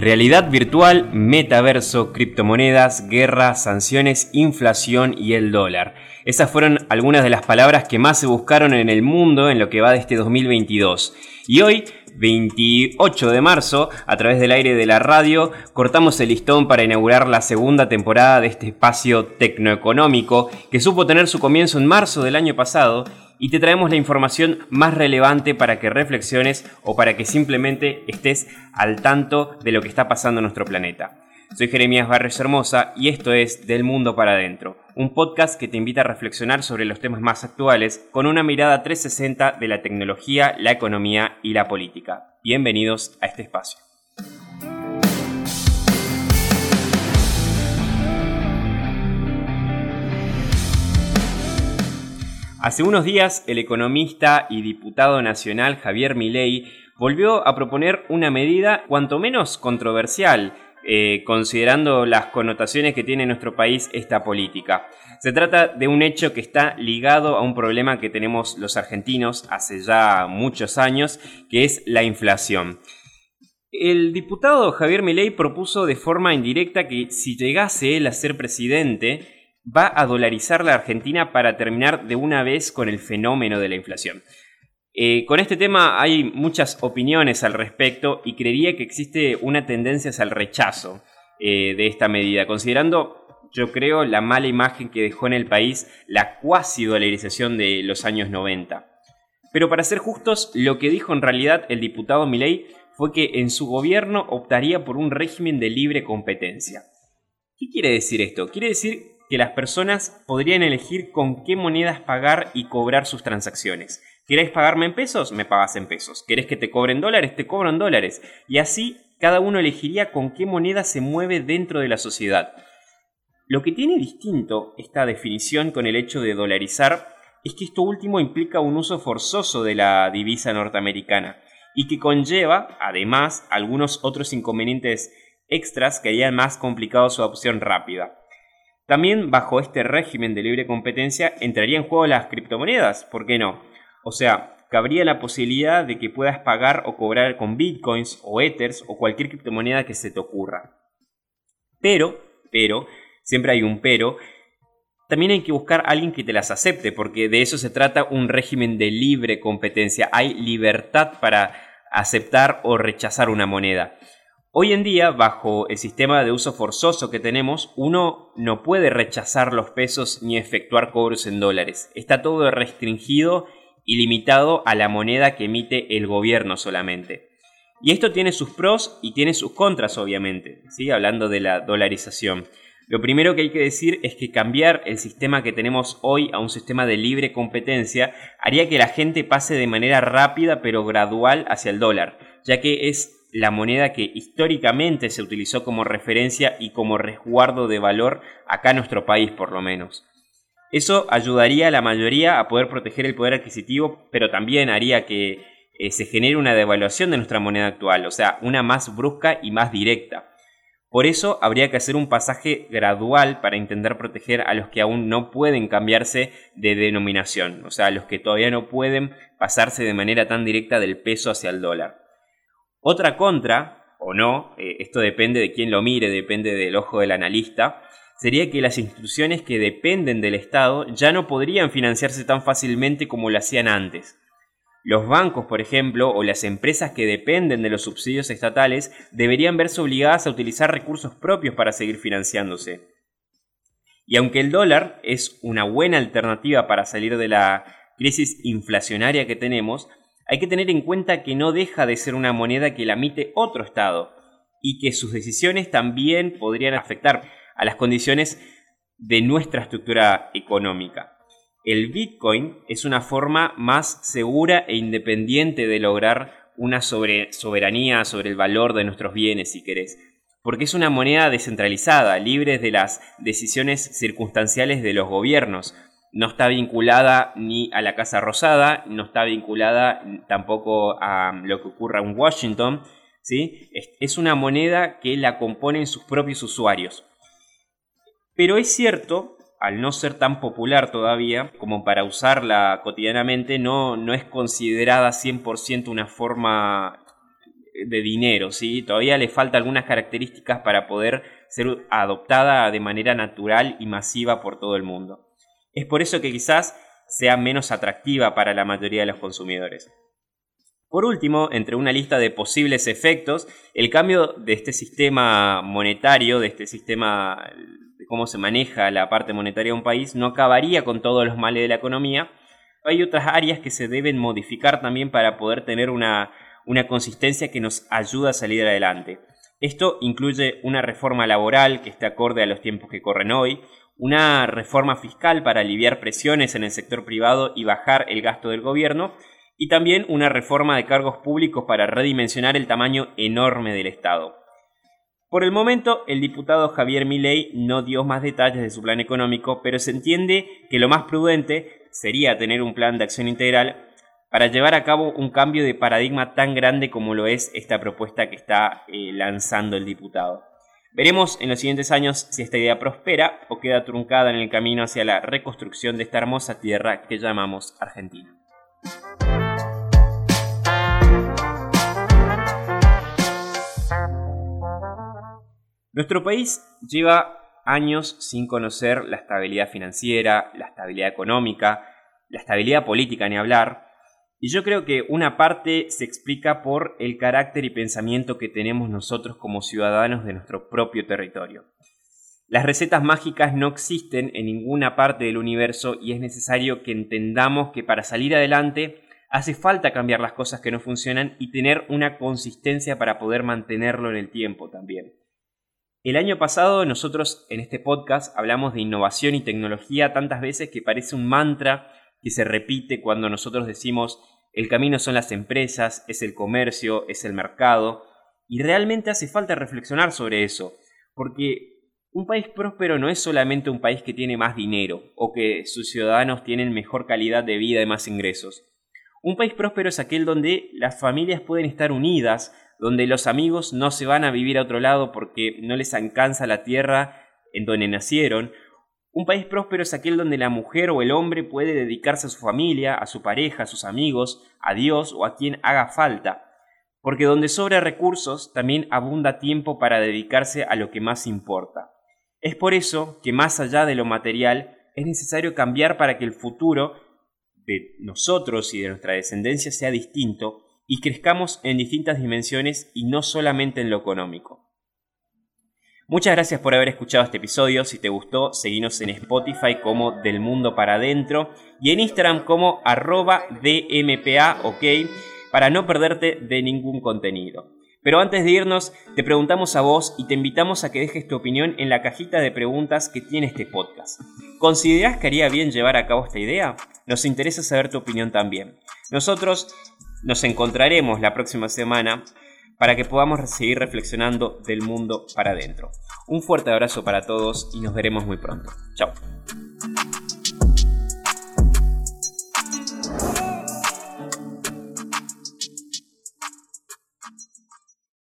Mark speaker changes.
Speaker 1: Realidad virtual, metaverso, criptomonedas, guerra, sanciones, inflación y el dólar. Esas fueron algunas de las palabras que más se buscaron en el mundo en lo que va de este 2022. Y hoy, 28 de marzo, a través del aire de la radio, cortamos el listón para inaugurar la segunda temporada de este espacio tecnoeconómico que supo tener su comienzo en marzo del año pasado y te traemos la información más relevante para que reflexiones o para que simplemente estés al tanto de lo que está pasando en nuestro planeta. Soy Jeremías Barres Hermosa y esto es Del Mundo para Adentro, un podcast que te invita a reflexionar sobre los temas más actuales con una mirada 360 de la tecnología, la economía y la política. Bienvenidos a este espacio. Hace unos días, el economista y diputado nacional Javier Milei volvió a proponer una medida cuanto menos controversial, eh, considerando las connotaciones que tiene en nuestro país esta política. Se trata de un hecho que está ligado a un problema que tenemos los argentinos hace ya muchos años, que es la inflación. El diputado Javier Milei propuso de forma indirecta que si llegase él a ser presidente, va a dolarizar la Argentina para terminar de una vez con el fenómeno de la inflación. Eh, con este tema hay muchas opiniones al respecto y creería que existe una tendencia al rechazo eh, de esta medida, considerando, yo creo, la mala imagen que dejó en el país la cuasi dolarización de los años 90. Pero para ser justos, lo que dijo en realidad el diputado Milei fue que en su gobierno optaría por un régimen de libre competencia. ¿Qué quiere decir esto? Quiere decir que las personas podrían elegir con qué monedas pagar y cobrar sus transacciones. ¿Querés pagarme en pesos? Me pagas en pesos. ¿Querés que te cobren dólares? Te cobran dólares. Y así cada uno elegiría con qué moneda se mueve dentro de la sociedad. Lo que tiene distinto esta definición con el hecho de dolarizar es que esto último implica un uso forzoso de la divisa norteamericana y que conlleva, además, algunos otros inconvenientes extras que harían más complicado su adopción rápida. También bajo este régimen de libre competencia entraría en juego las criptomonedas, ¿por qué no? O sea, cabría la posibilidad de que puedas pagar o cobrar con bitcoins o ethers o cualquier criptomoneda que se te ocurra. Pero, pero, siempre hay un pero, también hay que buscar a alguien que te las acepte, porque de eso se trata un régimen de libre competencia. Hay libertad para aceptar o rechazar una moneda. Hoy en día, bajo el sistema de uso forzoso que tenemos, uno no puede rechazar los pesos ni efectuar cobros en dólares. Está todo restringido y limitado a la moneda que emite el gobierno solamente. Y esto tiene sus pros y tiene sus contras, obviamente, ¿sí? hablando de la dolarización. Lo primero que hay que decir es que cambiar el sistema que tenemos hoy a un sistema de libre competencia haría que la gente pase de manera rápida pero gradual hacia el dólar, ya que es la moneda que históricamente se utilizó como referencia y como resguardo de valor acá en nuestro país por lo menos. Eso ayudaría a la mayoría a poder proteger el poder adquisitivo, pero también haría que eh, se genere una devaluación de nuestra moneda actual, o sea, una más brusca y más directa. Por eso habría que hacer un pasaje gradual para intentar proteger a los que aún no pueden cambiarse de denominación, o sea, a los que todavía no pueden pasarse de manera tan directa del peso hacia el dólar. Otra contra, o no, eh, esto depende de quién lo mire, depende del ojo del analista, sería que las instituciones que dependen del Estado ya no podrían financiarse tan fácilmente como lo hacían antes. Los bancos, por ejemplo, o las empresas que dependen de los subsidios estatales deberían verse obligadas a utilizar recursos propios para seguir financiándose. Y aunque el dólar es una buena alternativa para salir de la crisis inflacionaria que tenemos, hay que tener en cuenta que no deja de ser una moneda que la emite otro Estado y que sus decisiones también podrían afectar a las condiciones de nuestra estructura económica. El Bitcoin es una forma más segura e independiente de lograr una soberanía sobre el valor de nuestros bienes, si querés, porque es una moneda descentralizada, libre de las decisiones circunstanciales de los gobiernos, no está vinculada ni a la Casa Rosada, no está vinculada tampoco a lo que ocurra en Washington. ¿sí? Es una moneda que la componen sus propios usuarios. Pero es cierto, al no ser tan popular todavía como para usarla cotidianamente, no, no es considerada 100% una forma de dinero, ¿sí? Todavía le falta algunas características para poder ser adoptada de manera natural y masiva por todo el mundo. Es por eso que quizás sea menos atractiva para la mayoría de los consumidores. Por último, entre una lista de posibles efectos, el cambio de este sistema monetario, de este sistema cómo se maneja la parte monetaria de un país, no acabaría con todos los males de la economía. Hay otras áreas que se deben modificar también para poder tener una, una consistencia que nos ayude a salir adelante. Esto incluye una reforma laboral que esté acorde a los tiempos que corren hoy, una reforma fiscal para aliviar presiones en el sector privado y bajar el gasto del gobierno, y también una reforma de cargos públicos para redimensionar el tamaño enorme del Estado. Por el momento, el diputado Javier Milei no dio más detalles de su plan económico, pero se entiende que lo más prudente sería tener un plan de acción integral para llevar a cabo un cambio de paradigma tan grande como lo es esta propuesta que está eh, lanzando el diputado. Veremos en los siguientes años si esta idea prospera o queda truncada en el camino hacia la reconstrucción de esta hermosa tierra que llamamos Argentina. Nuestro país lleva años sin conocer la estabilidad financiera, la estabilidad económica, la estabilidad política ni hablar, y yo creo que una parte se explica por el carácter y pensamiento que tenemos nosotros como ciudadanos de nuestro propio territorio. Las recetas mágicas no existen en ninguna parte del universo y es necesario que entendamos que para salir adelante hace falta cambiar las cosas que no funcionan y tener una consistencia para poder mantenerlo en el tiempo también. El año pasado nosotros en este podcast hablamos de innovación y tecnología tantas veces que parece un mantra que se repite cuando nosotros decimos el camino son las empresas, es el comercio, es el mercado, y realmente hace falta reflexionar sobre eso, porque un país próspero no es solamente un país que tiene más dinero o que sus ciudadanos tienen mejor calidad de vida y más ingresos. Un país próspero es aquel donde las familias pueden estar unidas, donde los amigos no se van a vivir a otro lado porque no les alcanza la tierra en donde nacieron. Un país próspero es aquel donde la mujer o el hombre puede dedicarse a su familia, a su pareja, a sus amigos, a Dios o a quien haga falta. Porque donde sobra recursos también abunda tiempo para dedicarse a lo que más importa. Es por eso que más allá de lo material es necesario cambiar para que el futuro de nosotros y de nuestra descendencia sea distinto y crezcamos en distintas dimensiones y no solamente en lo económico. Muchas gracias por haber escuchado este episodio. Si te gustó, seguinos en Spotify como Del Mundo para Adentro y en Instagram como arroba DMPA, ok, para no perderte de ningún contenido. Pero antes de irnos, te preguntamos a vos y te invitamos a que dejes tu opinión en la cajita de preguntas que tiene este podcast. ¿Considerás que haría bien llevar a cabo esta idea? Nos interesa saber tu opinión también. Nosotros nos encontraremos la próxima semana para que podamos seguir reflexionando del mundo para adentro. Un fuerte abrazo para todos y nos veremos muy pronto. Chao.